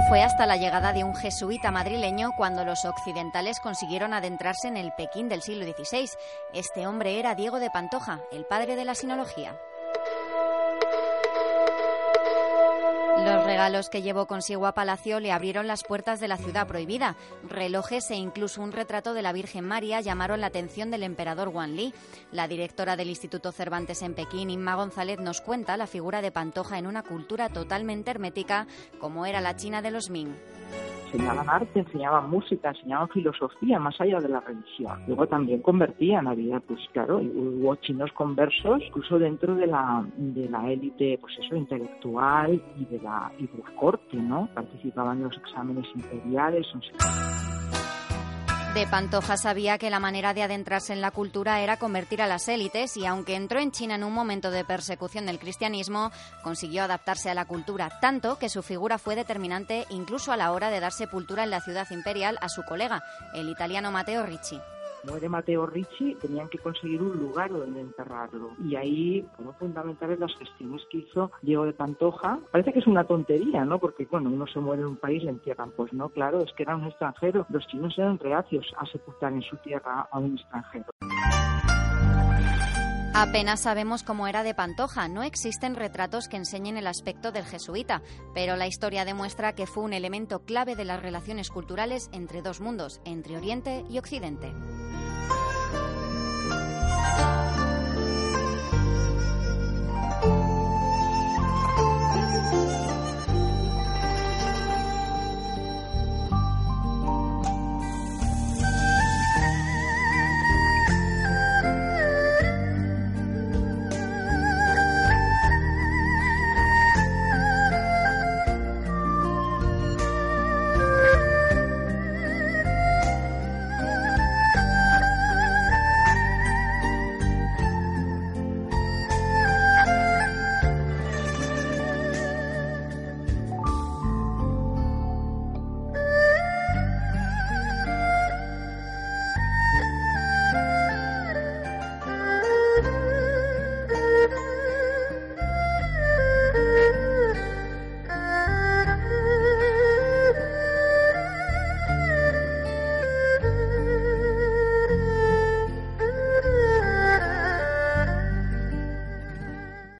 fue hasta la llegada de un jesuita madrileño cuando los occidentales consiguieron adentrarse en el Pekín del siglo XVI. Este hombre era Diego de Pantoja, el padre de la sinología. Los regalos que llevó consigo a Palacio le abrieron las puertas de la ciudad prohibida. Relojes e incluso un retrato de la Virgen María llamaron la atención del emperador Wan Li. La directora del Instituto Cervantes en Pekín, Inma González, nos cuenta la figura de Pantoja en una cultura totalmente hermética como era la China de los Ming enseñaban arte, enseñaban música, enseñaban filosofía más allá de la religión. Luego también convertían, había, pues claro, hubo chinos conversos, incluso dentro de la de la élite, pues eso, intelectual y de la y de la corte, ¿no? Participaban en los exámenes imperiales. De Pantoja sabía que la manera de adentrarse en la cultura era convertir a las élites y aunque entró en China en un momento de persecución del cristianismo, consiguió adaptarse a la cultura, tanto que su figura fue determinante incluso a la hora de dar sepultura en la ciudad imperial a su colega, el italiano Matteo Ricci muere Mateo Ricci, tenían que conseguir un lugar donde enterrarlo. Y ahí fueron fundamentales las gestiones que hizo Diego de Pantoja. Parece que es una tontería, ¿no? Porque, bueno, uno se muere en un país, le entierran. Pues no, claro, es que era un extranjero. Los chinos eran reacios a sepultar en su tierra a un extranjero. Apenas sabemos cómo era de Pantoja, no existen retratos que enseñen el aspecto del jesuita, pero la historia demuestra que fue un elemento clave de las relaciones culturales entre dos mundos, entre Oriente y Occidente.